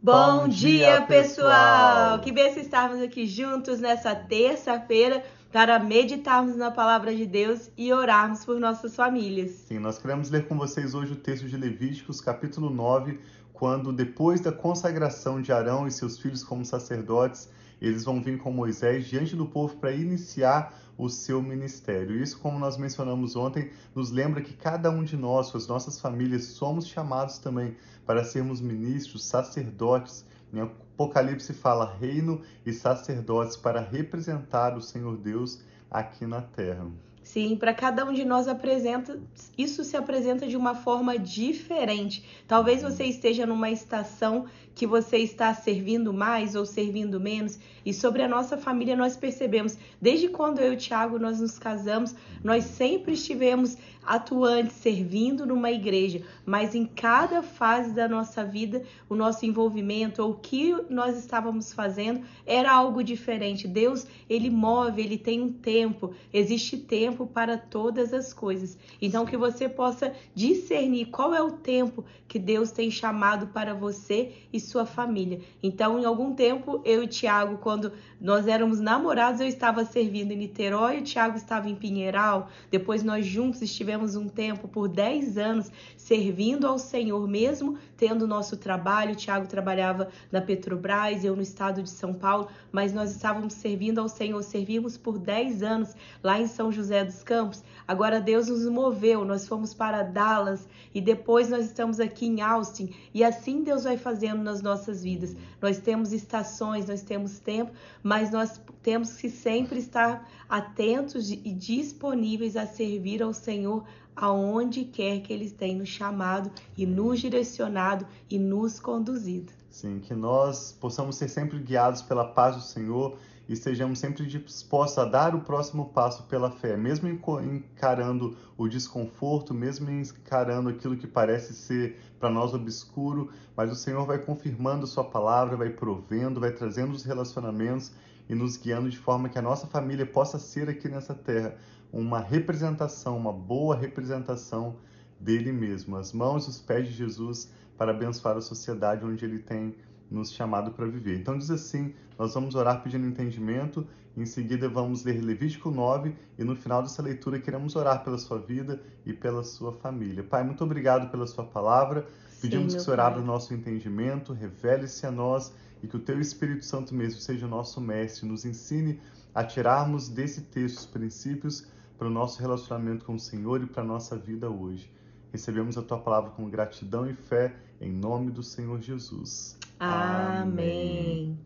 Bom, dia, pessoal! Que bênção estarmos aqui juntos nessa terça-feira para meditarmos na palavra de Deus e orarmos por nossas famílias. Sim, nós queremos ler com vocês hoje o texto de Levíticos, capítulo 9, quando depois da consagração de Arão e seus filhos como sacerdotes, eles vão vir com Moisés diante do povo para iniciar o seu ministério. Isso, como nós mencionamos ontem, nos lembra que cada um de nós, as nossas famílias, somos chamados também para sermos ministros, sacerdotes. Em Apocalipse fala reino e sacerdotes para representar o Senhor Deus aqui na terra. Sim, para cada um de nós apresenta, isso se apresenta de uma forma diferente. Talvez você esteja numa estação que você está servindo mais ou servindo menos, e sobre a nossa família nós percebemos, desde quando eu e o Tiago nós nos casamos, nós sempre estivemos atuantes, servindo numa igreja, mas em cada fase da nossa vida, o nosso envolvimento ou o que nós estávamos fazendo era algo diferente. Deus, ele move, ele tem um tempo, existe tempo para todas as coisas. Então que você possa discernir qual é o tempo que Deus tem chamado para você e sua família. Então, em algum tempo, eu e o Tiago, quando nós éramos namorados, eu estava servindo em Niterói, e o Tiago estava em Pinheiral. Depois nós juntos estivemos tivemos um tempo por 10 anos servindo ao Senhor, mesmo tendo nosso trabalho. O Tiago trabalhava na Petrobras, eu no estado de São Paulo, mas nós estávamos servindo ao Senhor, servimos por 10 anos lá em São José dos Campos. Agora Deus nos moveu, nós fomos para Dallas e depois nós estamos aqui em Austin, e assim Deus vai fazendo nas nossas vidas. Nós temos estações, nós temos tempo, mas nós temos que sempre estar atentos e disponíveis a servir ao Senhor aonde quer que Ele tenha nos chamado e nos direcionado e nos conduzido. Sim, que nós possamos ser sempre guiados pela paz do Senhor e estejamos sempre dispostos a dar o próximo passo pela fé, mesmo encarando o desconforto, mesmo encarando aquilo que parece ser para nós obscuro, mas o Senhor vai confirmando Sua palavra, vai provendo, vai trazendo os relacionamentos e nos guiando de forma que a nossa família possa ser aqui nessa terra uma representação, uma boa representação dele mesmo, as mãos e os pés de Jesus para abençoar a sociedade onde ele tem nos chamado para viver. Então diz assim, nós vamos orar pedindo entendimento, em seguida vamos ler Levítico 9 e no final dessa leitura queremos orar pela sua vida e pela sua família. Pai, muito obrigado pela sua palavra. Pedimos Sim, que o Senhor abra o nosso entendimento, revele-se a nós e que o teu Espírito Santo mesmo seja o nosso mestre, nos ensine a tirarmos desse texto os princípios para o nosso relacionamento com o Senhor e para a nossa vida hoje. Recebemos a tua palavra com gratidão e fé, em nome do Senhor Jesus. Amém.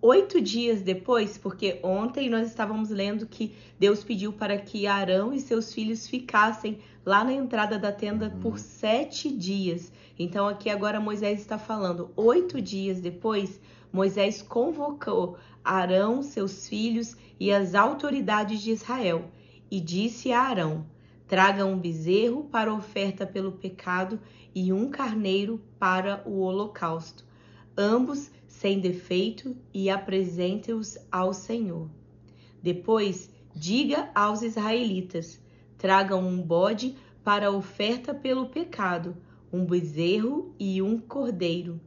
Oito dias depois, porque ontem nós estávamos lendo que Deus pediu para que Arão e seus filhos ficassem lá na entrada da tenda uhum. por sete dias. Então, aqui agora Moisés está falando, oito dias depois, Moisés convocou Arão, seus filhos e as autoridades de Israel e disse a Arão: Traga um bezerro para oferta pelo pecado e um carneiro para o holocausto ambos sem defeito, e apresente-os ao Senhor. Depois, diga aos israelitas: tragam um bode para oferta pelo pecado, um bezerro e um cordeiro,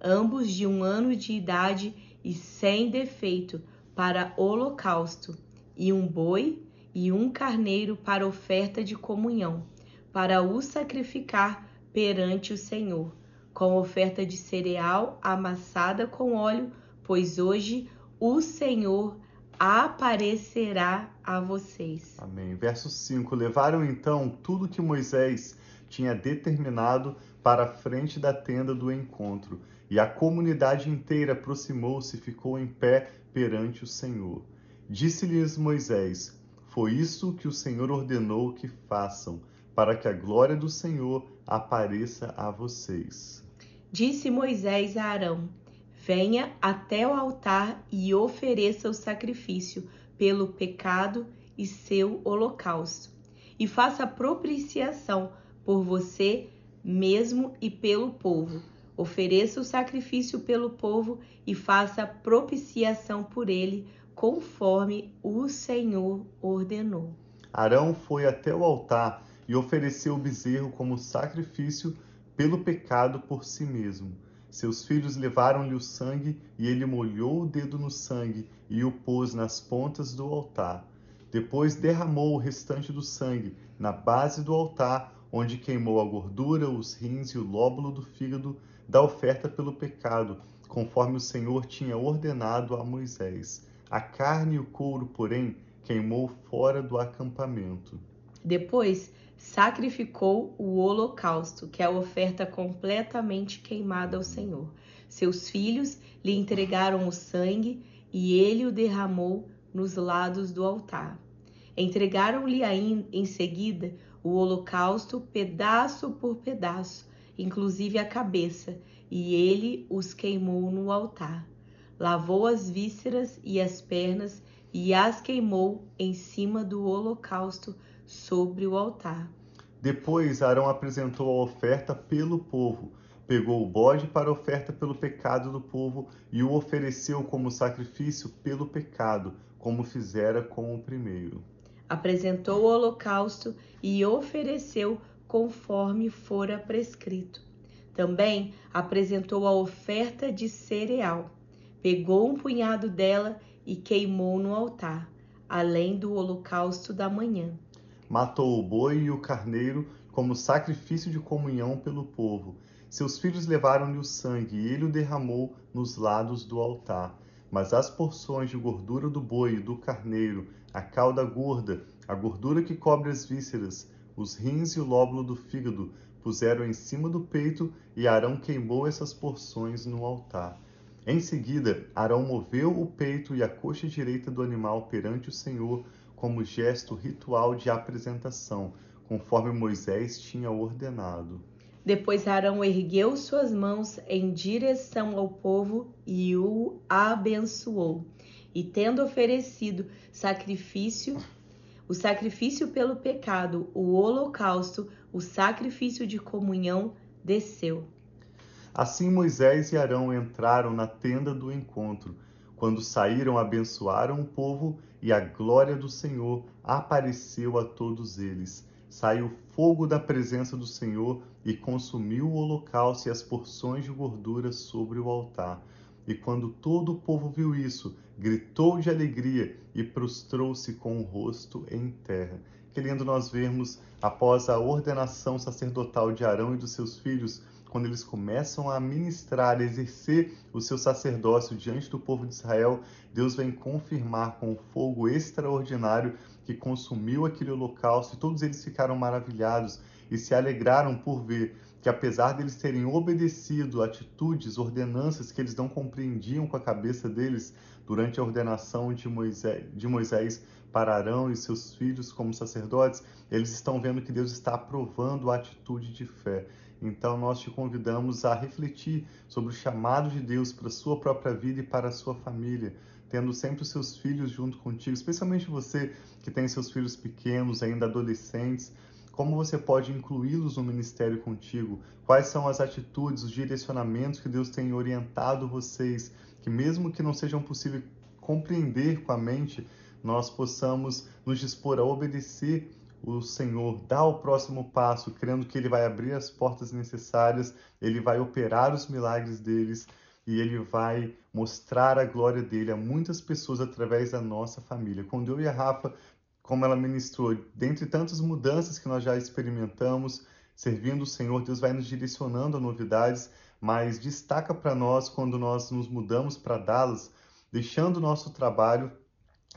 ambos de um ano de idade e sem defeito, para holocausto, e um boi e um carneiro para oferta de comunhão, para o sacrificar perante o Senhor com oferta de cereal amassada com óleo, pois hoje o Senhor aparecerá a vocês. Amém. Verso 5: Levaram então tudo que Moisés tinha determinado para a frente da tenda do encontro, e a comunidade inteira aproximou-se e ficou em pé perante o Senhor. Disse-lhes Moisés: Foi isso que o Senhor ordenou que façam, para que a glória do Senhor apareça a vocês. Disse Moisés a Arão: Venha até o altar e ofereça o sacrifício pelo pecado e seu holocausto, e faça propiciação por você mesmo e pelo povo. Ofereça o sacrifício pelo povo e faça propiciação por ele, conforme o Senhor ordenou. Arão foi até o altar e ofereceu o bezerro como sacrifício pelo pecado por si mesmo. Seus filhos levaram-lhe o sangue, e ele molhou o dedo no sangue e o pôs nas pontas do altar. Depois derramou o restante do sangue na base do altar, onde queimou a gordura, os rins e o lóbulo do fígado da oferta pelo pecado, conforme o Senhor tinha ordenado a Moisés. A carne e o couro, porém, queimou fora do acampamento. Depois sacrificou o holocausto, que é a oferta completamente queimada ao Senhor. Seus filhos lhe entregaram o sangue e ele o derramou nos lados do altar. Entregaram-lhe em seguida o holocausto, pedaço por pedaço, inclusive a cabeça, e ele os queimou no altar. Lavou as vísceras e as pernas e as queimou em cima do holocausto sobre o altar. Depois Arão apresentou a oferta pelo povo, pegou o bode para a oferta pelo pecado do povo e o ofereceu como sacrifício pelo pecado, como fizera com o primeiro. Apresentou o holocausto e ofereceu conforme fora prescrito. Também apresentou a oferta de cereal. Pegou um punhado dela e queimou no altar, além do holocausto da manhã matou o boi e o carneiro como sacrifício de comunhão pelo povo. Seus filhos levaram-lhe o sangue e ele o derramou nos lados do altar. Mas as porções de gordura do boi e do carneiro, a cauda gorda, a gordura que cobre as vísceras, os rins e o lóbulo do fígado, puseram em cima do peito e Arão queimou essas porções no altar. Em seguida, Arão moveu o peito e a coxa direita do animal perante o Senhor, como gesto ritual de apresentação, conforme Moisés tinha ordenado. Depois Arão ergueu suas mãos em direção ao povo e o abençoou. E tendo oferecido sacrifício, o sacrifício pelo pecado, o holocausto, o sacrifício de comunhão, desceu. Assim Moisés e Arão entraram na tenda do encontro. Quando saíram, abençoaram o povo e a glória do Senhor apareceu a todos eles. Saiu fogo da presença do Senhor e consumiu o holocausto e as porções de gordura sobre o altar. E quando todo o povo viu isso, gritou de alegria e prostrou-se com o rosto em terra. Que lindo nós vermos, após a ordenação sacerdotal de Arão e dos seus filhos, quando eles começam a ministrar, a exercer o seu sacerdócio diante do povo de Israel, Deus vem confirmar com o fogo extraordinário que consumiu aquele holocausto e todos eles ficaram maravilhados e se alegraram por ver que apesar deles terem obedecido atitudes, ordenanças que eles não compreendiam com a cabeça deles durante a ordenação de Moisés, de Moisés para Arão e seus filhos como sacerdotes, eles estão vendo que Deus está aprovando a atitude de fé. Então, nós te convidamos a refletir sobre o chamado de Deus para a sua própria vida e para a sua família, tendo sempre os seus filhos junto contigo, especialmente você que tem seus filhos pequenos, ainda adolescentes. Como você pode incluí-los no ministério contigo? Quais são as atitudes, os direcionamentos que Deus tem orientado vocês, que mesmo que não sejam possíveis compreender com a mente, nós possamos nos dispor a obedecer o Senhor dá o próximo passo, crendo que Ele vai abrir as portas necessárias, Ele vai operar os milagres deles e Ele vai mostrar a glória dele a muitas pessoas através da nossa família. Quando eu e a Rafa, como ela ministrou, dentre tantas mudanças que nós já experimentamos, servindo o Senhor, Deus vai nos direcionando a novidades, mas destaca para nós quando nós nos mudamos para Dallas, deixando o nosso trabalho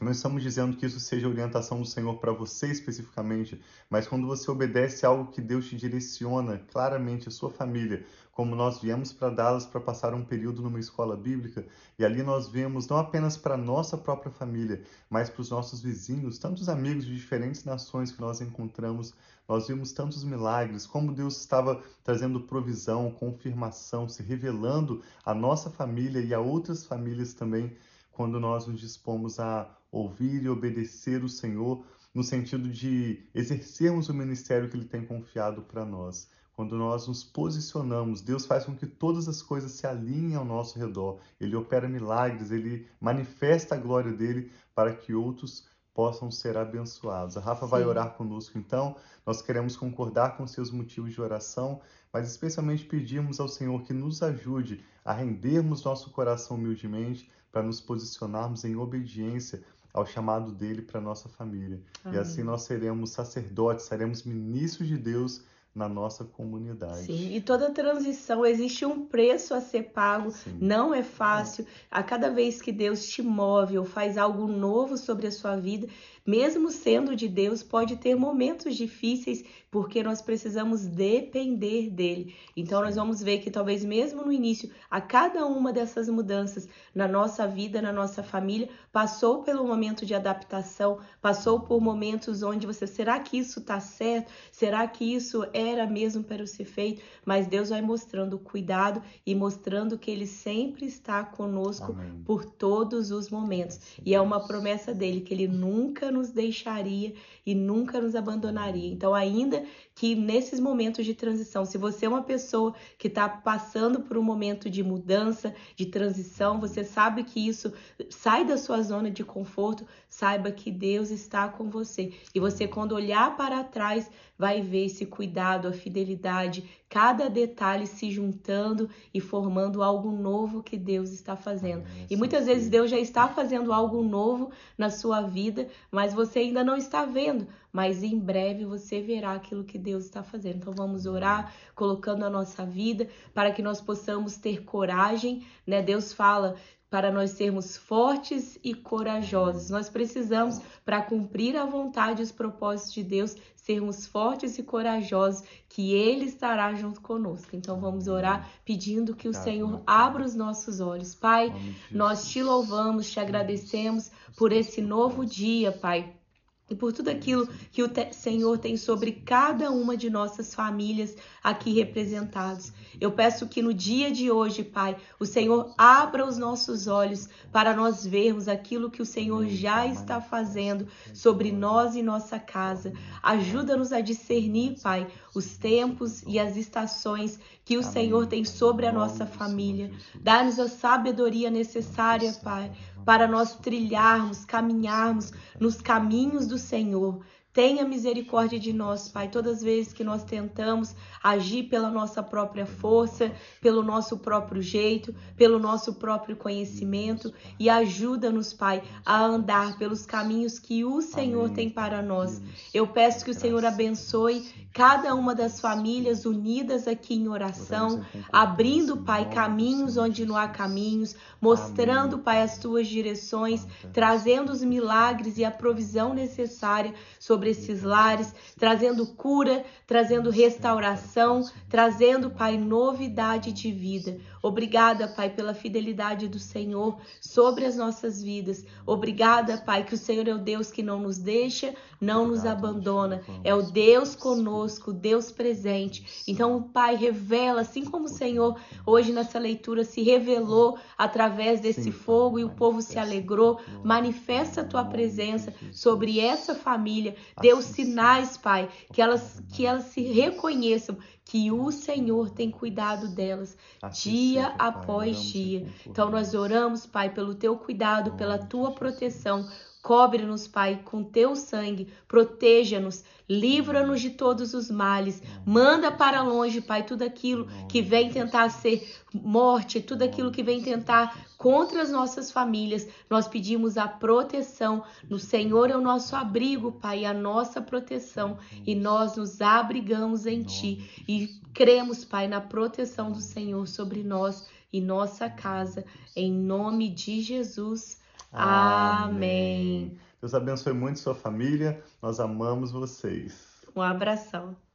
não estamos dizendo que isso seja orientação do Senhor para você especificamente, mas quando você obedece algo que Deus te direciona claramente, a sua família, como nós viemos para Dallas para passar um período numa escola bíblica, e ali nós vemos não apenas para nossa própria família, mas para os nossos vizinhos, tantos amigos de diferentes nações que nós encontramos, nós vimos tantos milagres, como Deus estava trazendo provisão, confirmação, se revelando à nossa família e a outras famílias também quando nós nos dispomos a ouvir e obedecer o Senhor, no sentido de exercermos o ministério que Ele tem confiado para nós. Quando nós nos posicionamos, Deus faz com que todas as coisas se alinhem ao nosso redor. Ele opera milagres, ele manifesta a glória dele para que outros possam ser abençoados. A Rafa vai Sim. orar conosco, então. Nós queremos concordar com seus motivos de oração, mas especialmente pedimos ao Senhor que nos ajude a rendermos nosso coração humildemente para nos posicionarmos em obediência ao chamado dele para nossa família. Amém. E assim nós seremos sacerdotes, seremos ministros de Deus na nossa comunidade. Sim, e toda transição existe um preço a ser pago, Sim. não é fácil. A cada vez que Deus te move ou faz algo novo sobre a sua vida, mesmo sendo de Deus, pode ter momentos difíceis porque nós precisamos depender dele. Então nós vamos ver que talvez mesmo no início, a cada uma dessas mudanças na nossa vida, na nossa família, passou pelo momento de adaptação, passou por momentos onde você, será que isso está certo? Será que isso era mesmo para ser feito? Mas Deus vai mostrando o cuidado e mostrando que ele sempre está conosco Amém. por todos os momentos. E é uma promessa dele que ele nunca nos deixaria e nunca nos abandonaria. Então, ainda que nesses momentos de transição, se você é uma pessoa que está passando por um momento de mudança, de transição, você sabe que isso sai da sua zona de conforto, saiba que Deus está com você. E você, quando olhar para trás, vai ver esse cuidado, a fidelidade, cada detalhe se juntando e formando algo novo que Deus está fazendo. Amém. E muitas Assim vezes. Deus já está fazendo algo novo na sua vida, mas você ainda não está vendo. Mas em breve você verá aquilo que Deus está fazendo. Então vamos orar, colocando a nossa vida para que nós possamos ter coragem, né? Deus fala para nós sermos fortes e corajosos. Nós precisamos, para cumprir a vontade e os propósitos de Deus, sermos fortes e corajosos, que Ele estará junto conosco. Então vamos orar pedindo que o Senhor abra os nossos olhos. Pai, nós te louvamos, te agradecemos por esse novo dia, Pai. E por tudo aquilo que o Senhor tem sobre cada uma de nossas famílias aqui representados. Eu peço que no dia de hoje, Pai, o Senhor abra os nossos olhos para nós vermos aquilo que o Senhor já está fazendo sobre nós e nossa casa. Ajuda-nos a discernir, Pai, os tempos e as estações que o Senhor tem sobre a nossa família. Dá-nos a sabedoria necessária, Pai, para nós trilharmos, caminharmos nos caminhos do Senhor. Tenha misericórdia de nós, Pai, todas as vezes que nós tentamos agir pela nossa própria força, pelo nosso próprio jeito, pelo nosso próprio conhecimento e ajuda-nos, Pai, a andar pelos caminhos que o Senhor Amém, tem para nós. Eu peço que o. Senhor abençoe cada uma das famílias unidas aqui em oração, abrindo, Pai, caminhos onde não há caminhos, mostrando, Pai, as tuas direções, trazendo os milagres e a provisão necessária sobre esses lares, trazendo cura, trazendo restauração, trazendo, Pai, novidade de vida. Obrigada, Pai, pela fidelidade do Senhor sobre as nossas vidas. Obrigada, Pai, que o Senhor é o Deus que não nos deixa, não nos abandona. É o. Deus conosco, Deus presente. Então, Pai, revela, assim como o Senhor hoje nessa leitura se revelou através desse Sim, fogo e o povo se alegrou. Manifesta a tua presença sobre essa família. Dê os sinais, Pai, que elas, que elas se reconheçam que o Senhor tem cuidado delas dia após dia. Então nós oramos, Pai, pelo teu cuidado, pela tua proteção. Cobre-nos, Pai, com teu sangue, proteja-nos, livra-nos de todos os males. Manda para longe, Pai, tudo aquilo que vem tentar ser morte, tudo aquilo que vem tentar contra as nossas famílias. Nós pedimos a proteção. No Senhor é o nosso abrigo, Pai, a nossa proteção. E nós nos abrigamos em Ti e cremos, Pai, na proteção do Senhor sobre nós e nossa casa. Em nome de Jesus. Amém. Deus abençoe muito sua família. Nós amamos vocês. Um abração.